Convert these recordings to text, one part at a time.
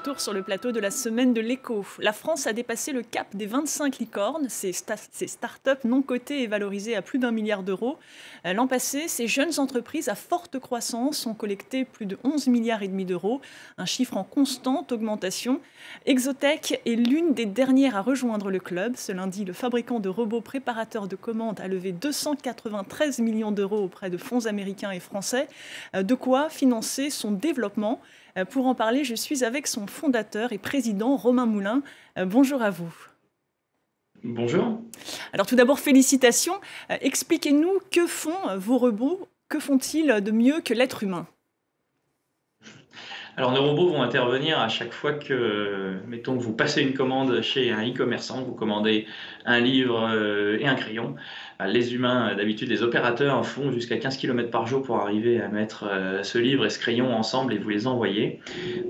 retour sur le plateau de la semaine de l'écho. La France a dépassé le cap des 25 licornes, ces, start-up non cotées et valorisées à plus d'un milliard d'euros. Euh, l'an passé, ces jeunes entreprises à forte croissance ont collecté plus de 11 milliards et demi d'euros, un chiffre en constante augmentation. Exotech est l'une des dernières à rejoindre le club. Ce lundi, le fabricant de robots préparateurs de commandes a levé 293 millions d'euros auprès de fonds américains et français, euh, de quoi financer son développement. Euh, pour en parler, je suis avec son fondateur et président, Romain Moulin. Euh, bonjour à vous. Bonjour. Alors tout d'abord, félicitations. Euh, expliquez-nous que font vos robots, que font-ils de mieux que l'être humain? Alors nos robots vont intervenir à chaque fois que, mettons que vous passez une commande chez un e-commerçant, vous commandez un livre et un crayon. Euh, les humains, euh, d'habitude, les opérateurs font jusqu'à 15 km par jour pour arriver à mettre euh, ce livre et ce crayon ensemble et vous les envoyer.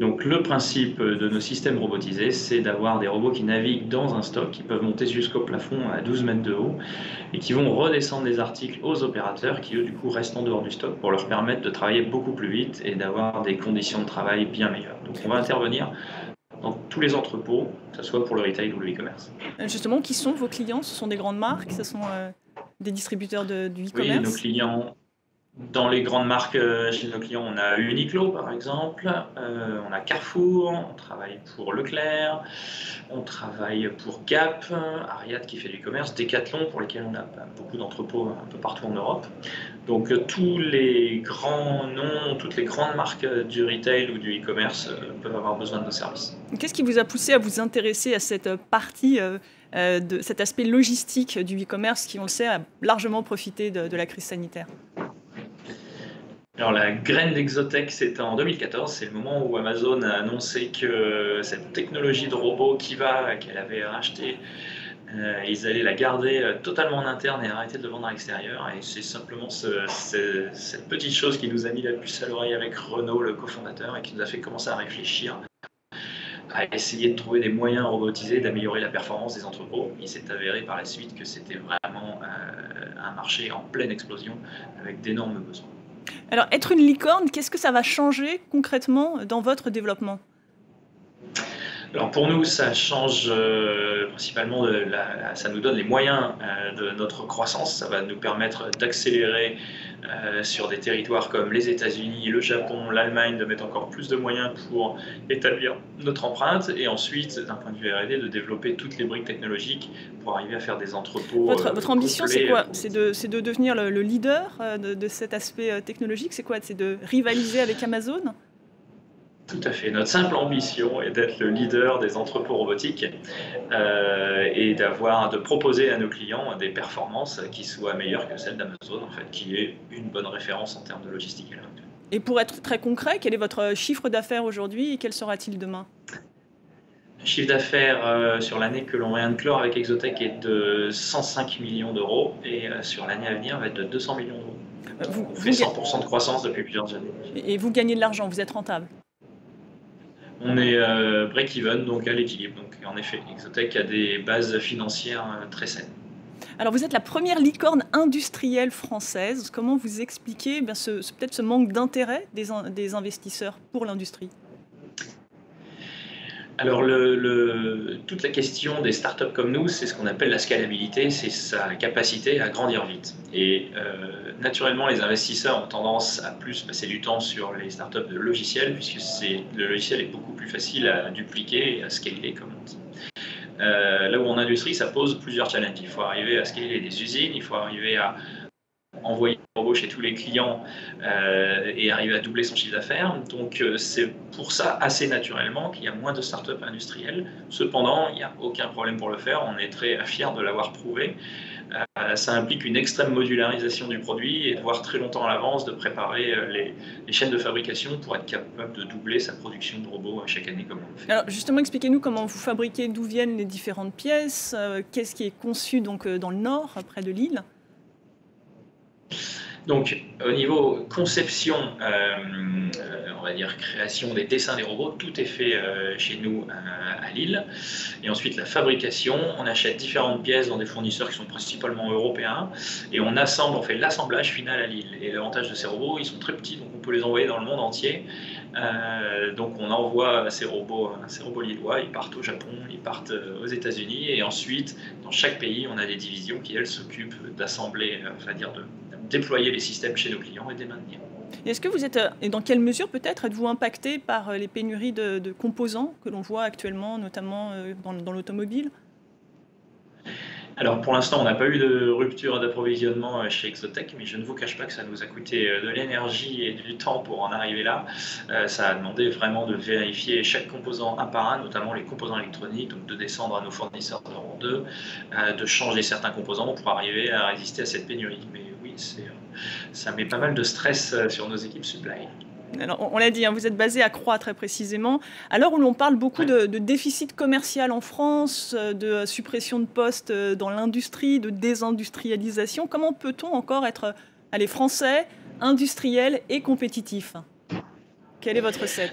Donc le principe de nos systèmes robotisés, c'est d'avoir des robots qui naviguent dans un stock, qui peuvent monter jusqu'au plafond à 12 mètres de haut et qui vont redescendre des articles aux opérateurs qui, eux, du coup, restent en dehors du stock pour leur permettre de travailler beaucoup plus vite et d'avoir des conditions de travail bien meilleures. Donc on va intervenir dans tous les entrepôts, que ce soit pour le retail ou le e-commerce. Justement, qui sont vos clients? Ce sont des grandes marques? Ce sont des distributeurs de, du e-commerce Oui, nos clients, dans les grandes marques euh, chez nos clients, on a Uniqlo par exemple, euh, on a Carrefour, on travaille pour Leclerc, on travaille pour Gap, Ariad qui fait du commerce, Decathlon pour lesquels on a beaucoup d'entrepôts un peu partout en Europe. Donc euh, tous les grands noms, toutes les grandes marques du retail ou du e-commerce peuvent avoir besoin de nos services. Qu'est-ce qui vous a poussé à vous intéresser à cette partie cet aspect logistique du e-commerce qui, on le sait, a largement profité de, la crise sanitaire? Alors la graine d'Exotech, c'était en 2014, c'est le moment où Amazon a annoncé que cette technologie de robot Kiva qu'elle avait rachetée, euh, ils allaient la garder euh, totalement en interne et arrêter de le vendre à l'extérieur. Et c'est simplement cette petite chose qui nous a mis la puce à l'oreille avec Renault, le cofondateur, et qui nous a fait commencer à réfléchir à essayer de trouver des moyens robotisés d'améliorer la performance des entrepôts. Il s'est avéré par la suite que c'était vraiment euh, un marché en pleine explosion avec d'énormes besoins. Alors, être une licorne, qu'est-ce que ça va changer concrètement dans votre développement? Alors pour nous, ça change euh, principalement, la, ça nous donne les moyens euh, de notre croissance, ça va nous permettre d'accélérer euh, sur des territoires comme les États-Unis, le Japon, l'Allemagne, de mettre encore plus de moyens pour établir notre empreinte et ensuite, d'un point de vue R&D, de développer toutes les briques technologiques pour arriver à faire des entrepôts. Votre, votre ambition, c'est quoi? C'est de, de, devenir le, leader de, de, cet aspect technologique? C'est quoi? C'est de rivaliser avec Amazon? Tout à fait. Notre simple ambition est d'être le leader des entrepôts robotiques euh, et d'avoir, de proposer à nos clients des performances qui soient meilleures que celles d'Amazon, en fait, qui est une bonne référence en termes de logistique Et pour être très concret, quel est votre chiffre d'affaires aujourd'hui et quel sera-t-il demain? Le chiffre d'affaires euh, sur l'année que l'on vient de clore avec Exotech est de 105 millions d'euros et euh, sur l'année à venir va être de 200 millions d'euros. Vous, on fait 100% de croissance depuis plusieurs années. Et vous gagnez de l'argent, vous êtes rentable? On est euh, break-even, donc à l'équilibre. Donc en effet, Exotech a des bases financières euh, très saines. Alors vous êtes la première licorne industrielle française. Comment vous expliquez eh peut-être ce manque d'intérêt des investisseurs pour l'industrie? Alors, toute la question des startups comme nous, c'est ce qu'on appelle la scalabilité, c'est sa capacité à grandir vite. Et euh, naturellement, les investisseurs ont tendance à plus passer du temps sur les startups de logiciels, puisque le logiciel est beaucoup plus facile à dupliquer et à scaler, comme on dit. Euh, là où en industrie, ça pose plusieurs challenges. Il faut arriver à scaler des usines, il faut arriver à envoyer chez tous les clients euh, et arriver à doubler son chiffre d'affaires. Donc euh, c'est pour ça assez naturellement qu'il y a moins de startups industrielles. Cependant, il n'y a aucun problème pour le faire. On est très fiers de l'avoir prouvé. Euh, ça implique une extrême modularisation du produit et de voir très longtemps à l'avance de préparer les, chaînes de fabrication pour être capable de doubler sa production de robots chaque année comme on le fait. Alors justement, expliquez-nous comment vous fabriquez, d'où viennent les différentes pièces, qu'est-ce qui est conçu donc dans le nord, près de Lille donc, au niveau conception, euh, euh, on va dire, création des dessins des robots, tout est fait chez nous à Lille. Et ensuite, la fabrication, on achète différentes pièces dans des fournisseurs qui sont principalement européens, et on assemble, on fait l'assemblage final à Lille. Et l'avantage de ces robots, ils sont très petits, donc on peut les envoyer dans le monde entier. donc on envoie ces robots, ces robots lillois, ils partent au Japon, ils partent aux États-Unis, et ensuite, dans chaque pays, on a des divisions qui, elles, s'occupent d'assembler, enfin dire de déployer les systèmes chez nos clients et les maintenir. Est-ce que vous êtes, et dans quelle mesure peut-être êtes-vous impacté par les pénuries de, composants que l'on voit actuellement, notamment euh, dans, l'automobile? Alors pour l'instant, on n'a pas eu de rupture d'approvisionnement euh, chez Exotech, mais je ne vous cache pas que ça nous a coûté euh, de l'énergie et du temps pour en arriver là. Ça a demandé vraiment de vérifier chaque composant un par un, notamment les composants électroniques, donc de descendre à nos fournisseurs de rang 2, de changer certains composants pour arriver à résister à cette pénurie. Mais ça met pas mal de stress euh, sur nos équipes supply. Alors, on l'a dit, hein, vous êtes basé à Croix très précisément. À l'heure où l'on parle beaucoup de, déficit commercial en France, euh, de suppression de postes euh, dans l'industrie, de désindustrialisation, comment peut-on encore être allez, français, industriel et compétitif? Quelle est votre recette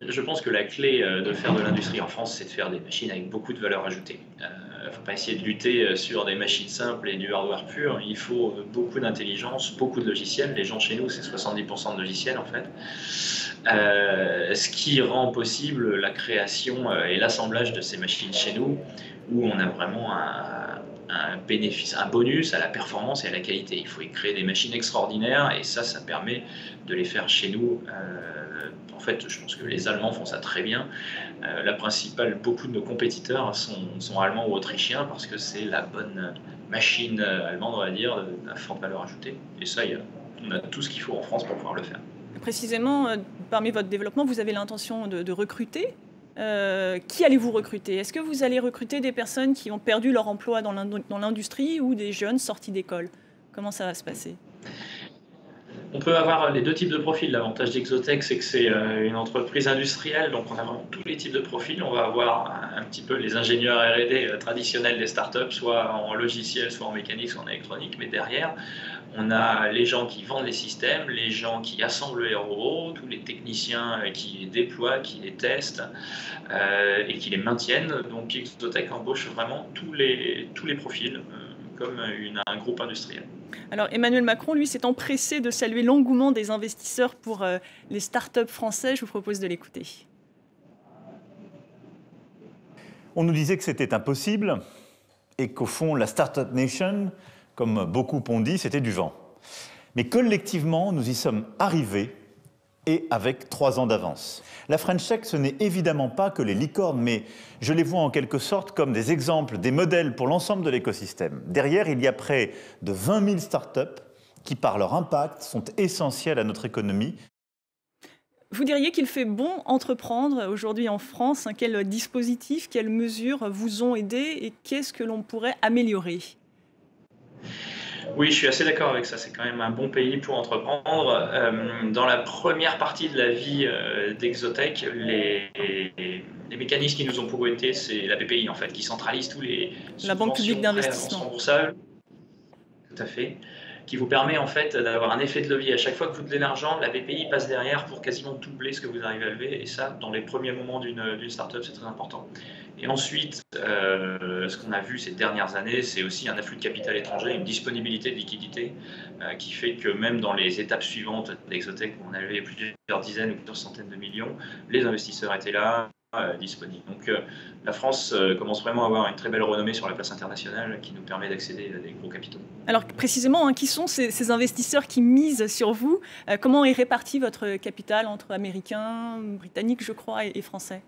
Je pense que la clé de faire de l'industrie en France, c'est de faire des machines avec beaucoup de valeur ajoutée. Faut pas essayer de lutter euh, sur des machines simples et du hardware pur. Il faut euh, beaucoup d'intelligence, beaucoup de logiciels. Les gens chez nous, c'est 70% de logiciels en fait. Euh, ce qui rend possible la création et l'assemblage de ces machines chez nous, où on a vraiment un, bénéfice, un bonus à la performance et à la qualité. Il faut y créer des machines extraordinaires et ça, ça permet de les faire chez nous. En fait, je pense que les Allemands font ça très bien. Euh, la principale, beaucoup de nos compétiteurs sont, allemands ou autrichiens parce que c'est la bonne machine allemande, on va dire, à forte valeur ajoutée. Et ça, on a tout ce qu'il faut en France pour pouvoir le faire. Précisément, euh, parmi votre développement, vous avez l'intention de, recruter. Euh, qui allez-vous recruter? Est-ce que vous allez recruter des personnes qui ont perdu leur emploi dans l'industrie ou des jeunes sortis d'école? Comment ça va se passer? On peut avoir les deux types de profils. L'avantage d'Exotech, c'est que c'est euh, une entreprise industrielle, donc on a vraiment tous les types de profils. On va avoir un, petit peu les ingénieurs R&D euh, traditionnels des startups, soit en logiciel, soit en mécanique, soit en électronique, mais derrière, on a les gens qui vendent les systèmes, les gens qui assemblent les robots, tous les techniciens euh, qui les déploient, qui les testent et qui les maintiennent. Donc Exotech embauche vraiment tous les, tous les profils comme un groupe industriel. Alors Emmanuel Macron, lui, s'est empressé de saluer l'engouement des investisseurs pour euh, les startups français. Je vous propose de l'écouter. On nous disait que c'était impossible et qu'au fond, la Startup Nation, comme beaucoup ont dit, c'était du vent. Mais collectivement, nous y sommes arrivés et avec trois ans d'avance. La French Tech, ce n'est évidemment pas que les licornes, mais je les vois en quelque sorte comme des exemples, des modèles pour l'ensemble de l'écosystème. Derrière, il y a près de 20 000 startups qui, par leur impact, sont essentielles à notre économie. Vous diriez qu'il fait bon entreprendre aujourd'hui en France Quels dispositifs, quelles mesures vous ont aidé et qu'est-ce que l'on pourrait améliorer? Oui, je suis assez d'accord avec ça. C'est quand même un bon pays pour entreprendre. Euh, dans la première partie de la vie euh, d'Exotech, les, les, mécanismes qui nous ont pour été, c'est la BPI en fait, qui centralise tous les la banque publique d'investissement. Tout à fait qui vous permet en fait d'avoir un effet de levier. À chaque fois que vous donnez l'argent, la BPI passe derrière pour quasiment doubler ce que vous arrivez à lever. Et ça, dans les premiers moments d'une startup, c'est très important. Et ensuite, euh, ce qu'on a vu ces dernières années, c'est aussi un afflux de capital étranger, une disponibilité de liquidité euh, qui fait que même dans les étapes suivantes d'Exotech, où on avait plusieurs dizaines ou plusieurs centaines de millions, les investisseurs étaient là, euh, disponibles. Donc la France commence vraiment à avoir une très belle renommée sur la place internationale qui nous permet d'accéder à des gros capitaux. Alors précisément, hein, qui sont ces, investisseurs qui misent sur vous Comment est réparti votre capital entre Américains, Britanniques, je crois, et Français?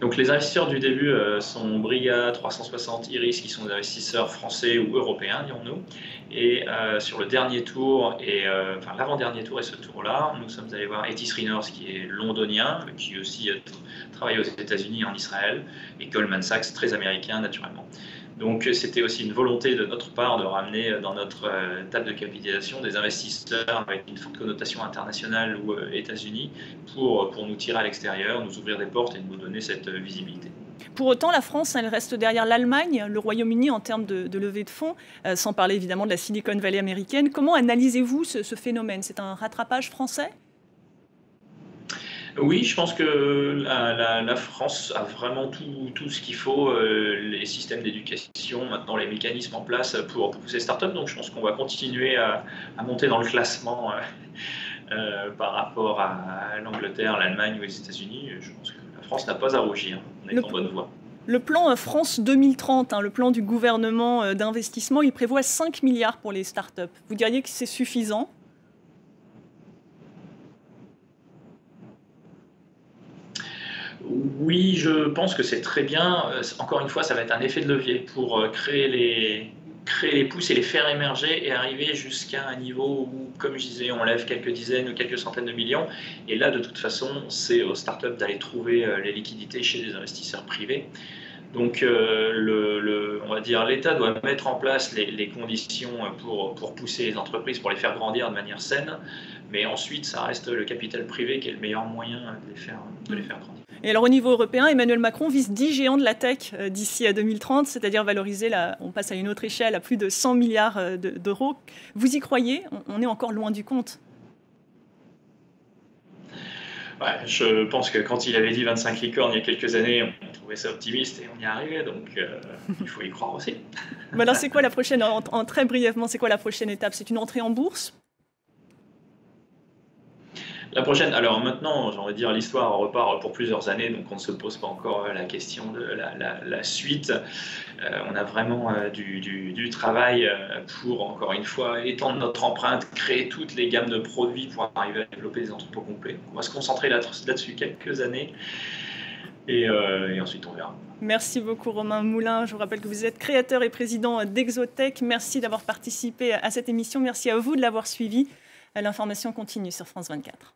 Donc les investisseurs du début euh, sont Briga, 360, Iris, qui sont des investisseurs français ou européens, dirons-nous. Et euh, sur le dernier tour, et, euh, enfin l'avant-dernier tour et ce tour-là, nous sommes allés voir Etis Reiners, qui est londonien, qui aussi travaille aux États-Unis et en Israël, et Goldman Sachs, très américain naturellement. Donc c'était aussi une volonté de notre part de ramener dans notre euh, table de capitalisation des investisseurs avec une forte connotation internationale ou euh, États-Unis pour, pour nous tirer à l'extérieur, nous ouvrir des portes et nous donner cette euh, visibilité. pour autant, la France, elle reste derrière l'Allemagne, le Royaume-Uni en termes de, levée de fonds, sans parler évidemment de la Silicon Valley américaine. Comment analysez-vous ce phénomène? C'est un rattrapage français? Oui, je pense que la, France a vraiment tout, ce qu'il faut, euh, les systèmes d'éducation, maintenant les mécanismes en place pour, pousser startups. Donc je pense qu'on va continuer à, monter dans le classement euh, euh, par rapport à l'Angleterre, l'Allemagne ou les États-Unis. Je pense que la France n'a pas à rougir. On est en bonne voie. Le plan France 2030, hein, le plan du gouvernement d'investissement, il prévoit 5 milliards pour les startups. Vous diriez que c'est suffisant? Oui, je pense que c'est très bien. Euh, encore une fois, ça va être un effet de levier pour euh, créer les, créer pousses et les faire émerger et arriver jusqu'à un niveau où, comme je disais, on lève quelques dizaines ou quelques centaines de millions. Et là, de toute façon, c'est aux startups d'aller trouver euh, les liquidités chez des investisseurs privés. Donc, le, on va dire, l'État doit mettre en place les, conditions pour, pousser les entreprises, pour les faire grandir de manière saine. Mais ensuite, ça reste le capital privé qui est le meilleur moyen de les faire, de les faire grandir. Et alors au niveau européen, Emmanuel Macron vise 10 géants de la tech euh, d'ici à 2030, c'est-à-dire valoriser, la, on passe à une autre échelle, à plus de 100 milliards euh, d'euros. Vous y croyez? On est encore loin du compte. Je pense que quand il avait dit 25 licornes il y a quelques années, on trouvait ça optimiste et on y est arrivé, donc euh, il faut y croire aussi. Mais alors c'est quoi la prochaine, en très brièvement, c'est quoi la prochaine étape? C'est une entrée en bourse? La prochaine, alors maintenant, j'ai envie de dire, l'histoire repart pour plusieurs années, donc on ne se pose pas encore la question de la, suite. Euh, on a vraiment euh, du, travail euh, pour, encore une fois, étendre notre empreinte, créer toutes les gammes de produits pour arriver à développer des entrepôts complets. on va se concentrer là-dessus quelques années. Et, et, ensuite on verra. Merci beaucoup Romain Moulin. Je vous rappelle que vous êtes créateur et président d'Exotech. Merci d'avoir participé à cette émission. Merci à vous de l'avoir suivi. L'information continue sur France 24.